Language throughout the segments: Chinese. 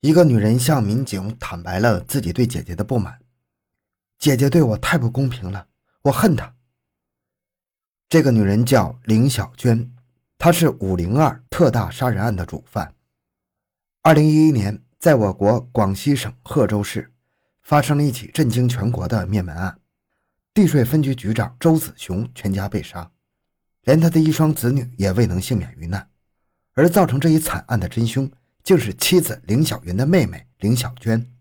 一个女人向民警坦白了自己对姐姐的不满：“姐姐对我太不公平了，我恨她。”这个女人叫林小娟，她是五零二特大杀人案的主犯。二零一一年，在我国广西省贺州市，发生了一起震惊全国的灭门案，地税分局局长周子雄全家被杀，连他的一双子女也未能幸免于难。而造成这一惨案的真凶。竟是妻子林小云的妹妹林小娟。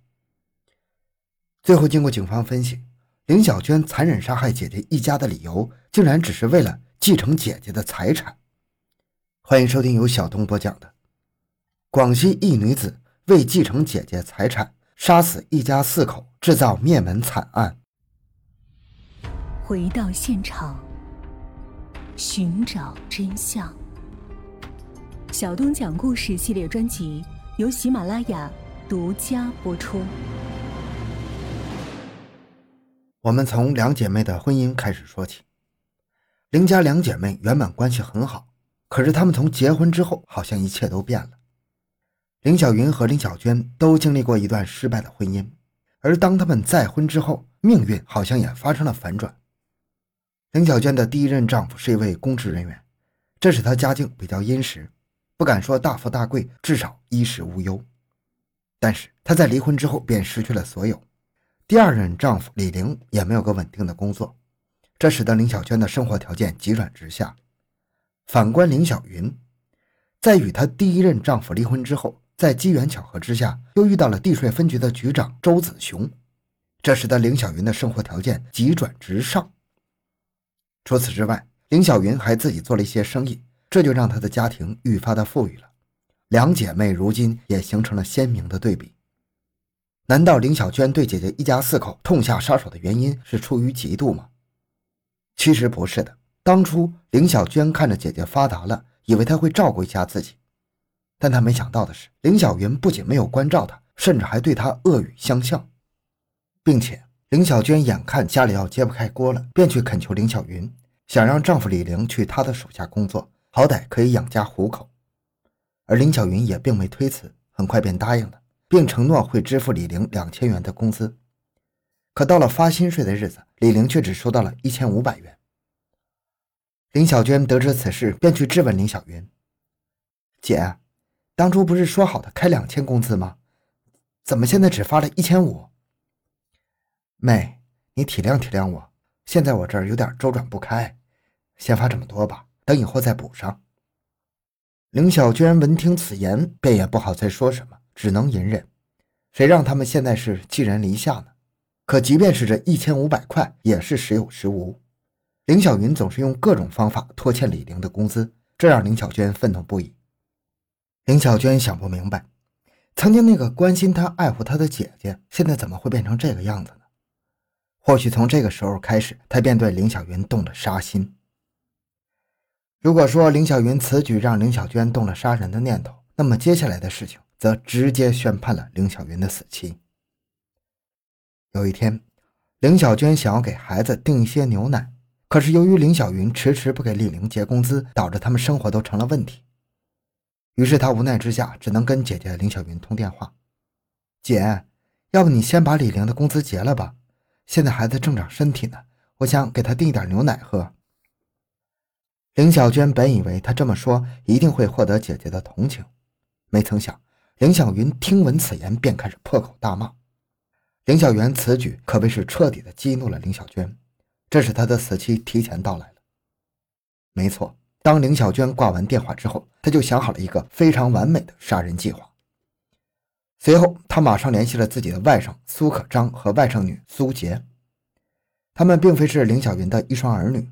最后，经过警方分析，林小娟残忍杀害姐姐一家的理由，竟然只是为了继承姐姐的财产。欢迎收听由小东播讲的广西一女子为继承姐姐财产，杀死一家四口，制造灭门惨案。回到现场，寻找真相。小东讲故事系列专辑由喜马拉雅独家播出。我们从两姐妹的婚姻开始说起。林家两姐妹原本关系很好，可是她们从结婚之后，好像一切都变了。林小云和林小娟都经历过一段失败的婚姻，而当她们再婚之后，命运好像也发生了反转。林小娟的第一任丈夫是一位公职人员，这使她家境比较殷实。不敢说大富大贵，至少衣食无忧。但是她在离婚之后便失去了所有。第二任丈夫李玲也没有个稳定的工作，这使得林小娟的生活条件急转直下。反观林小云，在与她第一任丈夫离婚之后，在机缘巧合之下又遇到了地税分局的局长周子雄，这使得林小云的生活条件急转直上。除此之外，林小云还自己做了一些生意。这就让她的家庭愈发的富裕了，两姐妹如今也形成了鲜明的对比。难道林小娟对姐姐一家四口痛下杀手的原因是出于嫉妒吗？其实不是的，当初林小娟看着姐姐发达了，以为她会照顾一下自己，但她没想到的是，林小云不仅没有关照她，甚至还对她恶语相向，并且林小娟眼看家里要揭不开锅了，便去恳求林小云，想让丈夫李玲去她的手下工作。好歹可以养家糊口，而林小云也并没推辞，很快便答应了，并承诺会支付李玲两千元的工资。可到了发薪水的日子，李玲却只收到了一千五百元。林小娟得知此事，便去质问林小云：“姐，当初不是说好的开两千工资吗？怎么现在只发了一千五？”妹，你体谅体谅我，现在我这儿有点周转不开，先发这么多吧。等以后再补上。林小娟闻听此言，便也不好再说什么，只能隐忍。谁让他们现在是寄人篱下呢？可即便是这一千五百块，也是时有时无。林小云总是用各种方法拖欠李玲的工资，这让林小娟愤怒不已。林小娟想不明白，曾经那个关心她、爱护她的姐姐，现在怎么会变成这个样子呢？或许从这个时候开始，她便对林小云动了杀心。如果说林小云此举让林小娟动了杀人的念头，那么接下来的事情则直接宣判了林小云的死期。有一天，林小娟想要给孩子订一些牛奶，可是由于林小云迟迟不给李玲结工资，导致他们生活都成了问题。于是她无奈之下，只能跟姐姐林小云通电话：“姐，要不你先把李玲的工资结了吧？现在孩子正长身体呢，我想给他订一点牛奶喝。”林小娟本以为她这么说一定会获得姐姐的同情，没曾想林小云听闻此言便开始破口大骂。林小媛此举可谓是彻底的激怒了林小娟，这使她的死期提前到来了。没错，当林小娟挂完电话之后，她就想好了一个非常完美的杀人计划。随后，她马上联系了自己的外甥苏可章和外甥女苏杰，他们并非是林小云的一双儿女。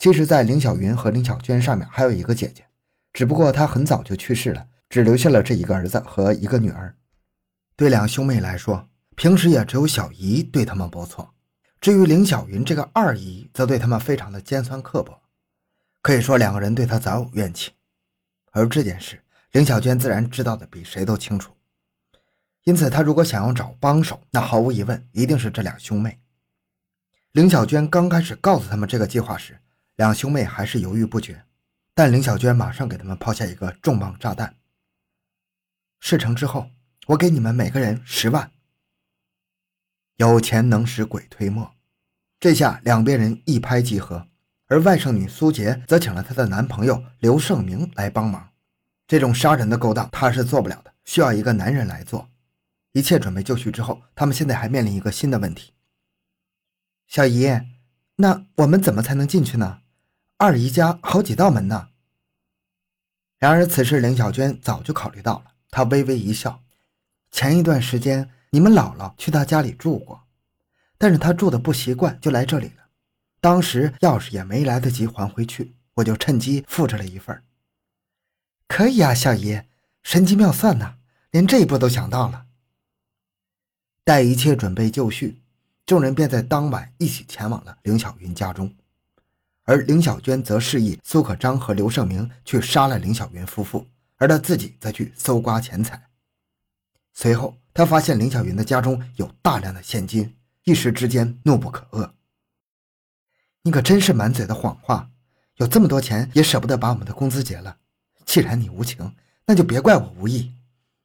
其实，在林小云和林小娟上面还有一个姐姐，只不过她很早就去世了，只留下了这一个儿子和一个女儿。对两兄妹来说，平时也只有小姨对他们不错。至于林小云这个二姨，则对他们非常的尖酸刻薄，可以说两个人对她早有怨气。而这件事，林小娟自然知道的比谁都清楚，因此她如果想要找帮手，那毫无疑问一定是这两兄妹。林小娟刚开始告诉他们这个计划时，两兄妹还是犹豫不决，但林小娟马上给他们抛下一个重磅炸弹。事成之后，我给你们每个人十万。有钱能使鬼推磨，这下两边人一拍即合，而外甥女苏杰则请了她的男朋友刘胜明来帮忙。这种杀人的勾当，她是做不了的，需要一个男人来做。一切准备就绪之后，他们现在还面临一个新的问题：小姨，那我们怎么才能进去呢？二姨家好几道门呢。然而此时，林小娟早就考虑到了，她微微一笑。前一段时间，你们姥姥去她家里住过，但是她住的不习惯，就来这里了。当时钥匙也没来得及还回去，我就趁机复制了一份。可以啊，小姨，神机妙算呐，连这一步都想到了。待一切准备就绪，众人便在当晚一起前往了凌小云家中，而林小娟则示意苏可章和刘胜明去杀了林小云夫妇，而他自己则去搜刮钱财。随后，他发现林小云的家中有大量的现金，一时之间怒不可遏。你可真是满嘴的谎话，有这么多钱也舍不得把我们的工资结了。既然你无情，那就别怪我无义。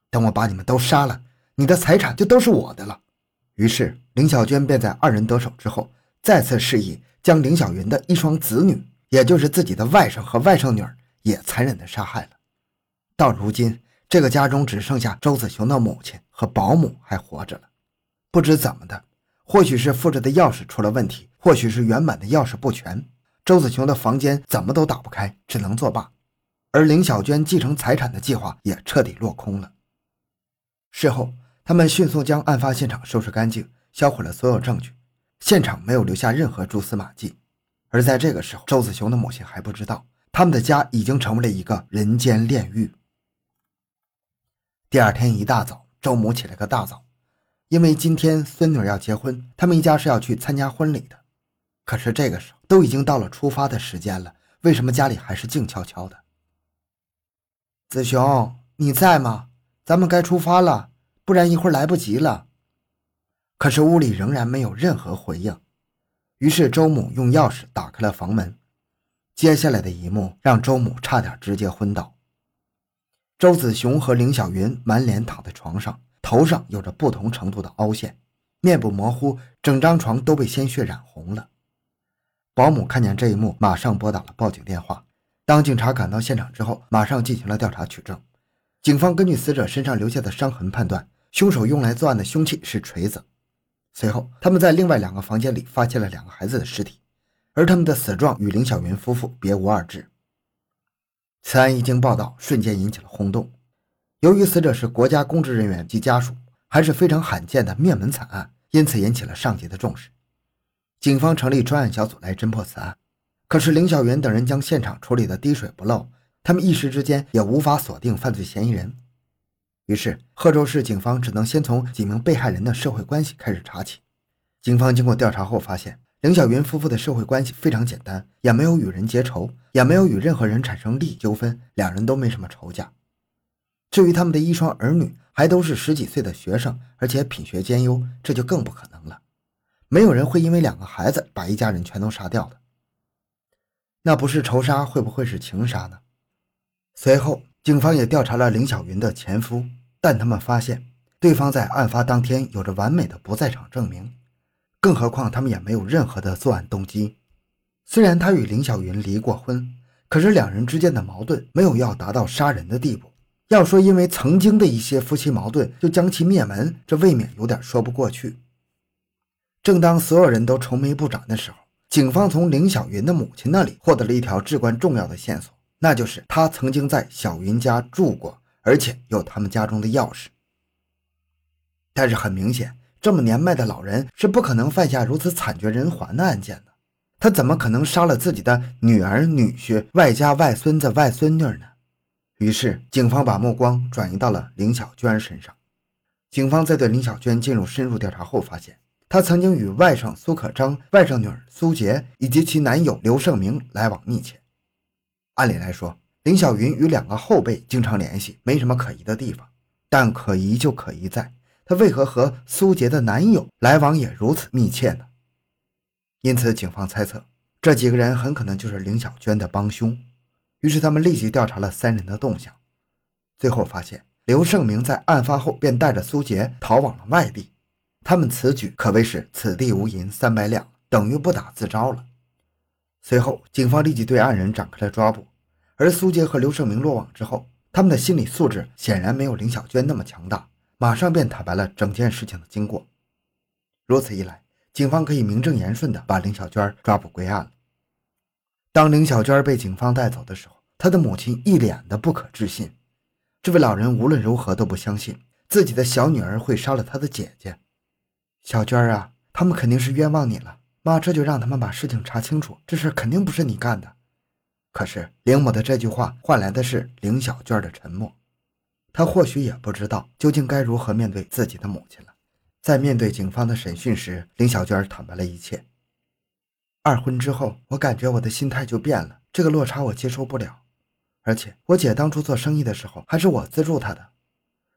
等我把你们都杀了，你的财产就都是我的了。于是，林小娟便在二人得手之后，再次示意将林小云的一双子女，也就是自己的外甥和外甥女儿，也残忍地杀害了。到如今。这个家中只剩下周子雄的母亲和保姆还活着了，不知怎么的，或许是复制的钥匙出了问题，或许是原版的钥匙不全，周子雄的房间怎么都打不开，只能作罢。而林小娟继承财产的计划也彻底落空了。事后，他们迅速将案发现场收拾干净，销毁了所有证据，现场没有留下任何蛛丝马迹。而在这个时候，周子雄的母亲还不知道，他们的家已经成为了一个人间炼狱。第二天一大早，周母起了个大早，因为今天孙女要结婚，他们一家是要去参加婚礼的。可是这个时候都已经到了出发的时间了，为什么家里还是静悄悄的？子雄，你在吗？咱们该出发了，不然一会儿来不及了。可是屋里仍然没有任何回应。于是周母用钥匙打开了房门，接下来的一幕让周母差点直接昏倒。周子雄和凌小云满脸躺在床上，头上有着不同程度的凹陷，面部模糊，整张床都被鲜血染红了。保姆看见这一幕，马上拨打了报警电话。当警察赶到现场之后，马上进行了调查取证。警方根据死者身上留下的伤痕判断，凶手用来作案的凶器是锤子。随后，他们在另外两个房间里发现了两个孩子的尸体，而他们的死状与凌小云夫妇别无二致。此案一经报道，瞬间引起了轰动。由于死者是国家公职人员及家属，还是非常罕见的灭门惨案，因此引起了上级的重视。警方成立专案小组来侦破此案。可是林小云等人将现场处理的滴水不漏，他们一时之间也无法锁定犯罪嫌疑人。于是，贺州市警方只能先从几名被害人的社会关系开始查起。警方经过调查后发现。凌小云夫妇的社会关系非常简单，也没有与人结仇，也没有与任何人产生利益纠纷，两人都没什么仇家。至于他们的一双儿女，还都是十几岁的学生，而且品学兼优，这就更不可能了。没有人会因为两个孩子把一家人全都杀掉的。那不是仇杀，会不会是情杀呢？随后，警方也调查了凌小云的前夫，但他们发现对方在案发当天有着完美的不在场证明。更何况，他们也没有任何的作案动机。虽然他与林小云离过婚，可是两人之间的矛盾没有要达到杀人的地步。要说因为曾经的一些夫妻矛盾就将其灭门，这未免有点说不过去。正当所有人都愁眉不展的时候，警方从林小云的母亲那里获得了一条至关重要的线索，那就是他曾经在小云家住过，而且有他们家中的钥匙。但是很明显。这么年迈的老人是不可能犯下如此惨绝人寰的案件的，他怎么可能杀了自己的女儿、女婿，外加外孙子、外孙女呢？于是，警方把目光转移到了林小娟身上。警方在对林小娟进入深入调查后，发现她曾经与外甥苏可章、外甥女儿苏杰以及其男友刘胜明来往密切。按理来说，林小云与两个后辈经常联系，没什么可疑的地方，但可疑就可疑在。她为何和苏杰的男友来往也如此密切呢？因此，警方猜测这几个人很可能就是林小娟的帮凶。于是，他们立即调查了三人的动向，最后发现刘胜明在案发后便带着苏杰逃往了外地。他们此举可谓是此地无银三百两，等于不打自招了。随后，警方立即对案人展开了抓捕。而苏杰和刘胜明落网之后，他们的心理素质显然没有林小娟那么强大，马上便坦白了整件事情的经过。如此一来，警方可以名正言顺地把林小娟抓捕归案了。当林小娟被警方带走的时候，她的母亲一脸的不可置信。这位老人无论如何都不相信自己的小女儿会杀了他的姐姐。小娟啊，他们肯定是冤枉你了，妈这就让他们把事情查清楚，这事肯定不是你干的。可是林母的这句话换来的是林小娟的沉默，她或许也不知道究竟该如何面对自己的母亲了。在面对警方的审讯时，林小娟坦白了一切。二婚之后，我感觉我的心态就变了，这个落差我接受不了。而且我姐当初做生意的时候还是我资助她的，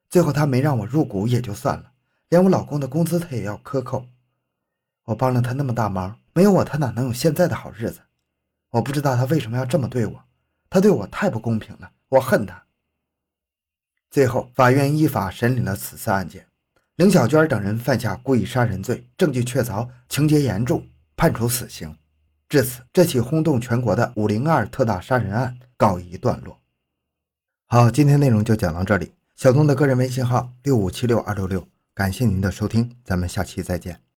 最后她没让我入股也就算了，连我老公的工资她也要克扣。我帮了他那么大忙，没有我他哪能有现在的好日子？我不知道他为什么要这么对我，他对我太不公平了，我恨他。最后，法院依法审理了此次案件，林小娟等人犯下故意杀人罪，证据确凿，情节严重，判处死刑。至此，这起轰动全国的“五零二”特大杀人案告一段落。好，今天内容就讲到这里。小东的个人微信号六五七六二六六，感谢您的收听，咱们下期再见。